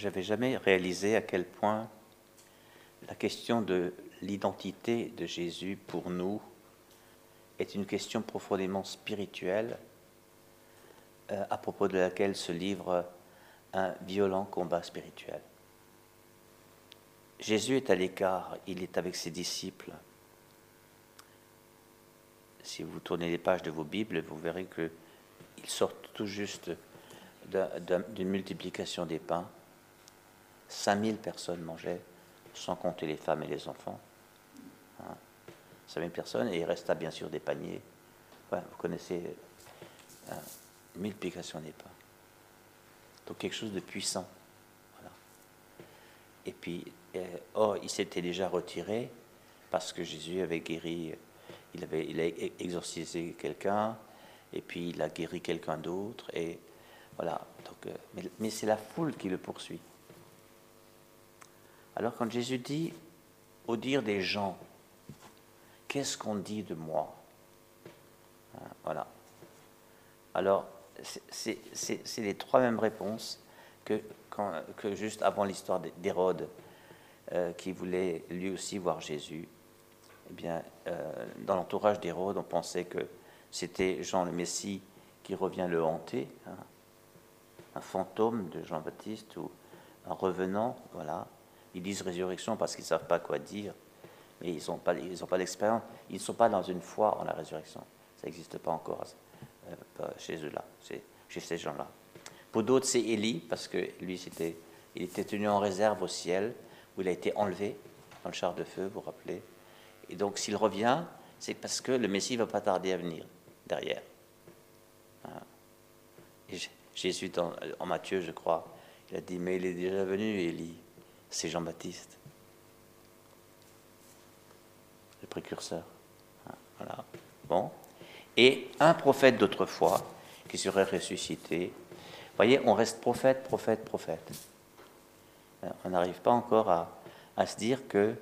j'avais jamais réalisé à quel point la question de l'identité de Jésus pour nous est une question profondément spirituelle euh, à propos de laquelle se livre un violent combat spirituel. Jésus est à l'écart, il est avec ses disciples. Si vous tournez les pages de vos Bibles, vous verrez qu'ils sortent tout juste d'une multiplication des pains. 5000 personnes mangeaient, sans compter les femmes et les enfants. Hein. 5000 personnes, et il resta bien sûr des paniers. vous connaissez euh, multiplication des pains. Donc quelque chose de puissant. Et puis, euh, il s'était déjà retiré parce que Jésus avait guéri, il avait a exorcisé quelqu'un, et puis il a guéri quelqu'un d'autre, et voilà. Donc, euh, mais c'est la foule qui le poursuit. Alors quand Jésus dit, au dire des gens, qu'est-ce qu'on dit de moi hein, Voilà. Alors, c'est les trois mêmes réponses que, juste avant l'histoire d'Hérode, euh, qui voulait lui aussi voir Jésus. Eh bien, euh, dans l'entourage d'Hérode, on pensait que c'était Jean le Messie qui revient le hanter, hein. un fantôme de Jean-Baptiste ou un revenant, voilà. Ils disent résurrection parce qu'ils ne savent pas quoi dire, mais ils n'ont pas, ils. Ils ne sont pas dans une foi en la résurrection. Ça n'existe pas encore euh, chez eux-là, chez ces gens-là. Pour d'autres, c'est Élie, parce que lui, c'était, il était tenu en réserve au ciel où il a été enlevé dans le char de feu, vous vous rappelez. Et donc s'il revient, c'est parce que le Messie ne va pas tarder à venir derrière. Hein. Jésus, en Matthieu, je crois, il a dit, mais il est déjà venu, Élie, c'est Jean-Baptiste, le précurseur. Hein, voilà. Bon. Et un prophète d'autrefois qui serait ressuscité. Vous voyez, on reste prophète, prophète, prophète. Euh, on n'arrive pas encore à, se dire que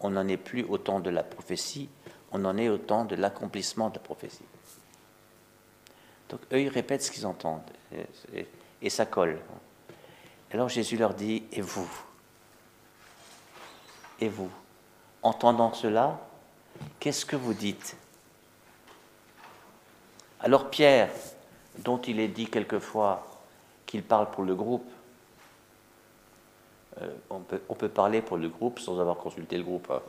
on n'en est plus au temps de la prophétie, on en est au temps de l'accomplissement de la prophétie. Donc eux, ils répètent ce qu'ils entendent, et, ça colle. Alors Jésus leur dit, et vous Et vous Entendant cela, qu'est-ce que vous dites? Alors Pierre, dont il est dit quelquefois qu'il parle pour le groupe, euh, on, peut, parler pour le groupe sans avoir consulté le groupe. Hein.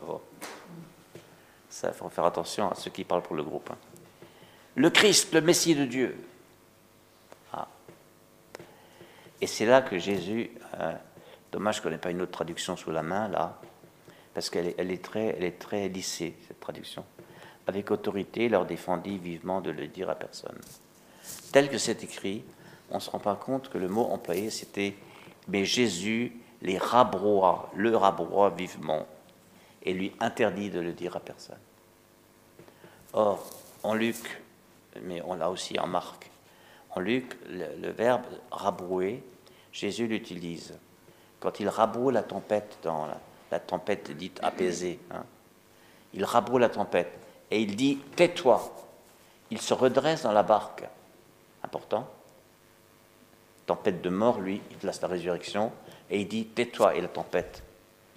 Il faut faire attention à ceux qui parlent pour le groupe. Hein. Le Christ, le Messie de Dieu. Ah. Et c'est là que Jésus, euh, dommage qu'on n'ait pas une autre traduction sous la main là, parce qu'elle est, très, lissée, cette traduction. Avec autorité, leur défendit vivement de le dire à personne. Tel que c'est écrit, on ne se rend pas compte que le mot employé c'était mais Jésus les rabroie, le rabroie vivement, et lui interdit de le dire à personne. Or, en Luc, mais on l'a aussi en Marc, en Luc, le, verbe rabrouer, Jésus l'utilise. Quand il rabroue la tempête, dans la, tempête dite apaisée, hein, il rabroue la tempête et il dit Tais-toi. Il se redresse dans la barque. Important. Tempête de mort, lui, il place la résurrection et il dit Tais-toi, et la tempête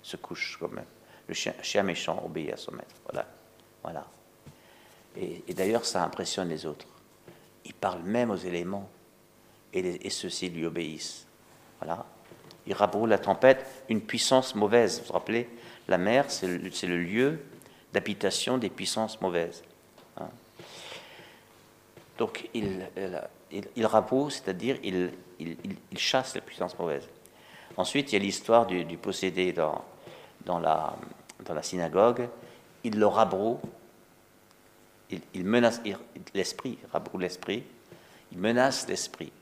se couche quand même. Le chien, méchant obéit à son maître. Voilà. voilà. Et, d'ailleurs, ça impressionne les autres. Il parle même aux éléments, et, ceux-ci lui obéissent. Voilà. Il rabroue la tempête, une puissance mauvaise. Vous vous rappelez La mer, c'est le, lieu d'habitation des puissances mauvaises. Hein. Donc, il, il, c'est-à-dire il, chasse les puissances mauvaises. Ensuite, il y a l'histoire du, possédé dans, la, la synagogue. Il le rabroue, il, menace l'esprit, rabroue l'esprit, il menace l'esprit.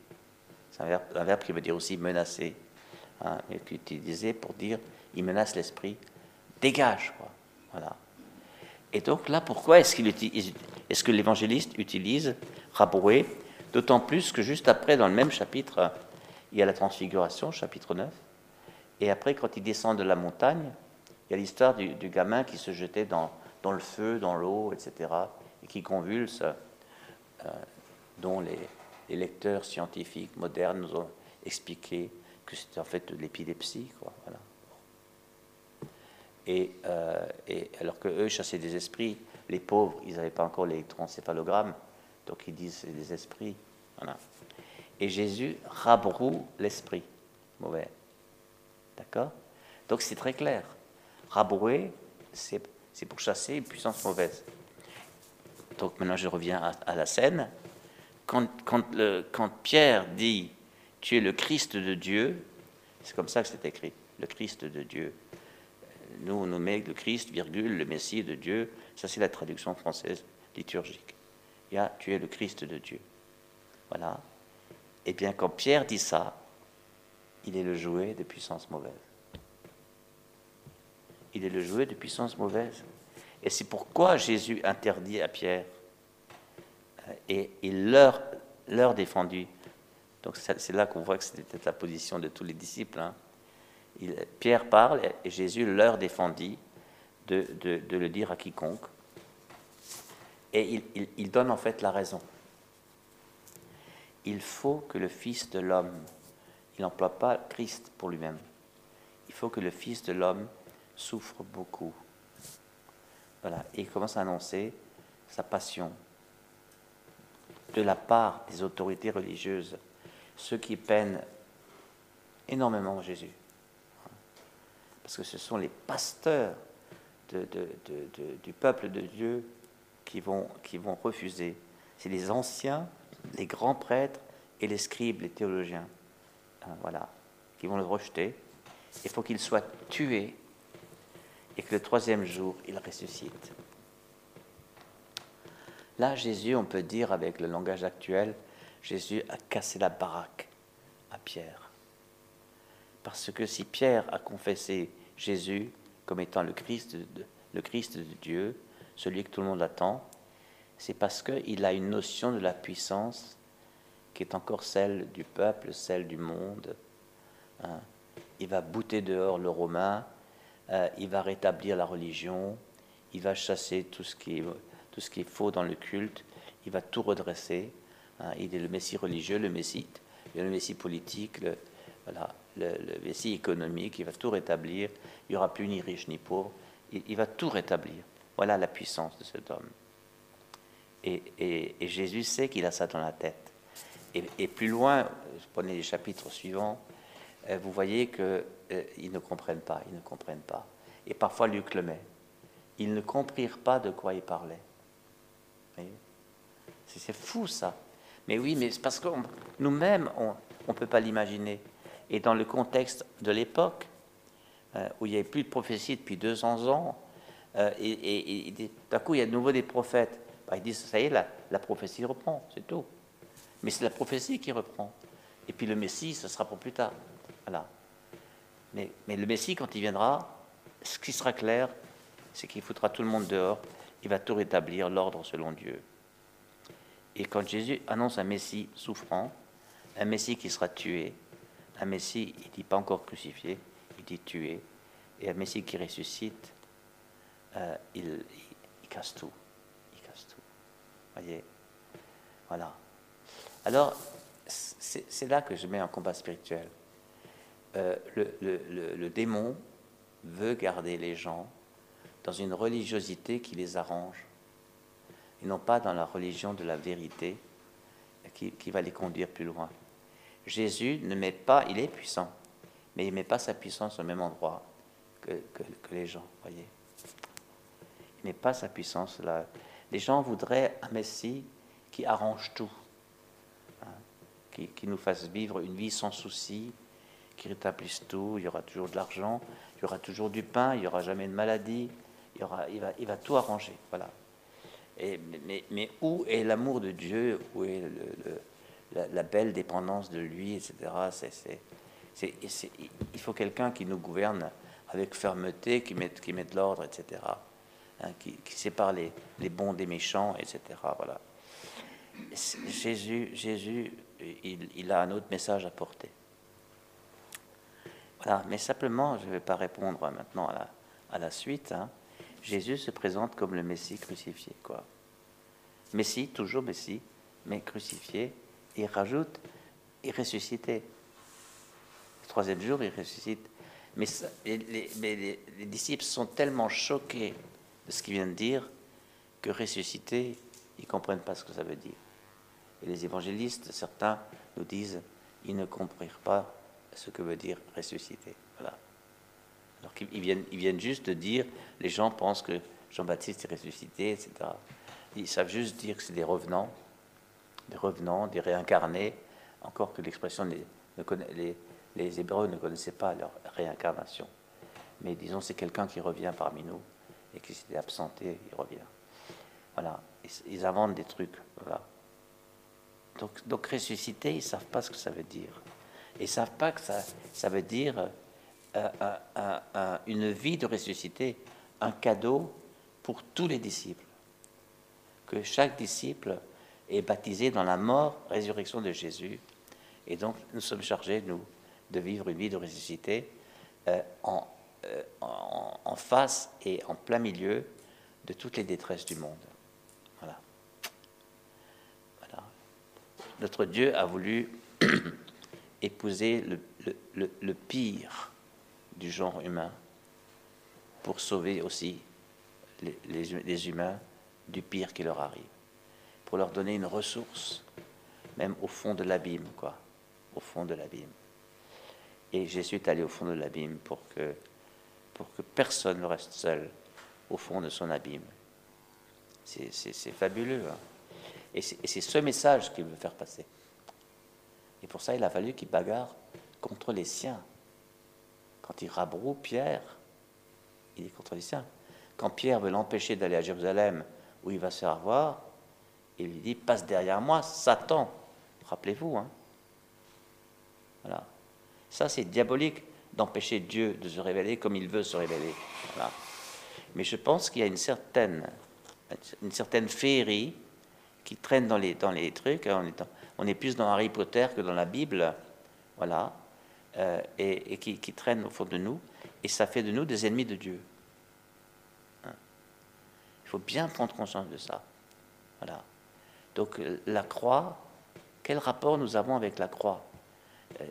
C'est un verbe, qui veut dire aussi menacer, hein, est utilisé pour dire il menace l'esprit, dégage, quoi. Voilà. Et donc là, pourquoi est-ce, qu'il est-ce que l'évangéliste utilise rabrouer D'autant plus que juste après, dans le même chapitre, il y a la transfiguration, chapitre 9. Et après, quand il descend de la montagne, il y a l'histoire du, gamin qui se jetait dans, dans le feu, dans l'eau, etc., et qui convulse, euh, dont les, lecteurs scientifiques modernes nous ont expliqué que c'était en fait de l'épilepsie, quoi. Euh, et, alors que eux chassaient des esprits, les pauvres, ils n'avaient pas encore l'électroencéphalogramme, donc ils disent c'est des esprits. Voilà. Et Jésus rabroue l'esprit mauvais. D'accord? Donc c'est très clair. Rabrouer, c'est pour chasser une puissance mauvaise. Donc maintenant je reviens à, la scène. Quand Pierre dit Tu es le Christ de Dieu, c'est comme ça que c'est écrit, le Christ de Dieu. Nous, on nous met le Christ, virgule, le Messie de Dieu. Ça, c'est la traduction française liturgique. Il y a Tu es le Christ de Dieu. Voilà. Eh bien, quand Pierre dit ça, il est le jouet de puissance mauvaise. Il est le jouet de puissance mauvaise. Et c'est pourquoi Jésus interdit à Pierre euh, et il leur, défendu. Donc c'est là qu'on voit que c'était la position de tous les disciples. Hein. Pierre parle et Jésus leur défendit de, le dire à quiconque. Et il, donne en fait la raison. Il faut que le Fils de l'homme, il n'emploie pas Christ pour lui-même, il faut que le Fils de l'homme souffre beaucoup. Voilà, et il commence à annoncer sa passion de la part des autorités religieuses, ceux qui peinent énormément Jésus parce que ce sont les pasteurs du peuple de Dieu qui vont, qui vont refuser. C'est les anciens, les grands prêtres et les scribes, les théologiens, hein, voilà, qui vont le rejeter. Il faut qu'il soit tué et que le troisième jour, il ressuscite. Là, Jésus, on peut dire avec le langage actuel, Jésus a cassé la baraque à Pierre. Parce que si Pierre a confessé Jésus comme étant le Christ de, le Christ de Dieu, celui que tout le monde attend, c'est parce qu'il a une notion de la puissance qui est encore celle du peuple, celle du monde. Hein. Il va bouter dehors le romain, euh, il va rétablir la religion, il va chasser tout ce qui est, tout ce qui est faux dans le culte, il va tout redresser. Hein. Il est le Messie religieux, le Messie, le Messie politique, le, voilà le, le économique, il va tout rétablir, il n'y aura plus ni riche ni pauvre, il, va tout rétablir. Voilà la puissance de cet homme. Et, Jésus sait qu'il a ça dans la tête. Et, plus loin, prenez les chapitres suivants, euh, vous voyez qu'ils euh, ne comprennent pas, ils ne comprennent pas. Et parfois Luc le met. Ils ne comprirent pas de quoi il parlait. C'est fou ça. Mais oui, mais c'est parce que nous-mêmes, on ne peut pas l'imaginer. Et dans le contexte de l'époque, euh, où il n'y avait plus de prophétie depuis 200 ans, euh, et, d'un coup il y a de nouveau des prophètes, bah, ils disent, ça y est, la, prophétie reprend, c'est tout. Mais c'est la prophétie qui reprend. Et puis le Messie, ce sera pour plus tard. Voilà. Mais, mais le Messie, quand il viendra, ce qui sera clair, c'est qu'il foutra tout le monde dehors, il va tout rétablir, l'ordre selon Dieu. Et quand Jésus annonce un Messie souffrant, un Messie qui sera tué, un Messie, il dit pas encore crucifié, il dit tué. Et un Messie qui ressuscite, euh, il, casse tout. Il casse tout. Voyez? Voilà. Alors, c'est là que je mets un combat spirituel. Euh, le, démon veut garder les gens dans une religiosité qui les arrange, et non pas dans la religion de la vérité qui va les conduire plus loin. Jésus ne met pas, il est puissant, mais il ne met pas sa puissance au même endroit que, les gens, voyez. Il ne met pas sa puissance là. Les gens voudraient un Messie qui arrange tout, hein, qui, nous fasse vivre une vie sans souci, qui rétablisse tout, il y aura toujours de l'argent, il y aura toujours du pain, il n'y aura jamais de maladie, il, y aura, il, va, il va tout arranger, voilà. Mais, où est l'amour de Dieu? Où est la, belle dépendance de lui, etc. Il faut quelqu'un qui nous gouverne avec fermeté, qui mette, qui mette l'ordre, etc. Hein, qui, sépare les, bons des méchants, etc. Voilà. Jésus, Jésus il, a un autre message à porter. Voilà, mais simplement, je ne vais pas répondre maintenant à la, à la suite. Hein. Jésus se présente comme le Messie crucifié, quoi. Messie, toujours Messie, mais crucifié il rajoute et ressuscité. troisième jour, il ressuscite. Mais, les, disciples sont tellement choqués de ce qu'il vient de dire que ressusciter, ils ne comprennent pas ce que ça veut dire. Et les évangélistes, certains nous disent, ils ne comprirent pas ce que veut dire ressusciter. Ils viennent juste de dire, les gens pensent que Jean-Baptiste est ressuscité, etc. Ils savent juste dire que c'est des revenants, des revenants, des réincarnés, encore que l'expression, les, Hébreux ne connaissaient pas leur réincarnation. Mais disons, c'est quelqu'un qui revient parmi nous et qui s'était absenté, il revient. Voilà, ils, inventent des trucs. Donc, donc ressusciter, ils ne savent pas ce que ça veut dire. Ils ne savent pas que ça, ça veut dire une vie de ressuscité, un cadeau pour tous les disciples. Que chaque disciple est baptisé dans la mort, résurrection de Jésus. Et donc, nous sommes chargés, nous, de vivre une vie de ressuscité euh, euh, en, face et en plein milieu de toutes les détresses du monde. Voilà. Notre Dieu a voulu épouser le, pire du genre humain pour sauver aussi les, humains du pire qui leur arrive pour leur donner une ressource, même au fond de l'abîme, quoi, au fond de l'abîme. Et Jésus est allé au fond de l'abîme pour que, pour que personne ne reste seul au fond de son abîme. C'est fabuleux. Hein. Et c'est ce message qu'il veut faire passer. Et pour ça, il a fallu qu'il bagarre contre les siens. Quand il rabroue Pierre, il est contre les. Quand Pierre veut l'empêcher d'aller à Jérusalem, où il va se faire il lui dit Passe derrière moi, Satan. Rappelez-vous. Hein voilà. Ça, c'est diabolique d'empêcher Dieu de se révéler comme il veut se révéler. Mais je pense qu'il y a une certaine, une féerie qui traîne dans les, dans trucs. Hein. On est, on est plus dans Harry Potter que dans la Bible. Voilà. Euh, et, qui, qui, traîne au fond de nous. Et ça fait de nous des ennemis de Dieu. Hein. Il faut bien prendre conscience de ça. Voilà. Donc euh, la croix, quel rapport nous avons avec la croix euh,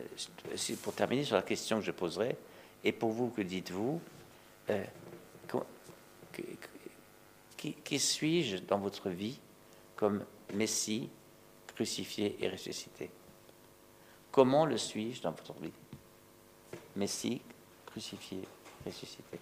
Pour terminer sur la question que je poserai, et pour vous, que dites-vous Qui, suis-je dans votre vie comme Messie crucifié et ressuscité? Comment le suis-je dans votre vie? Messie crucifié, ressuscité.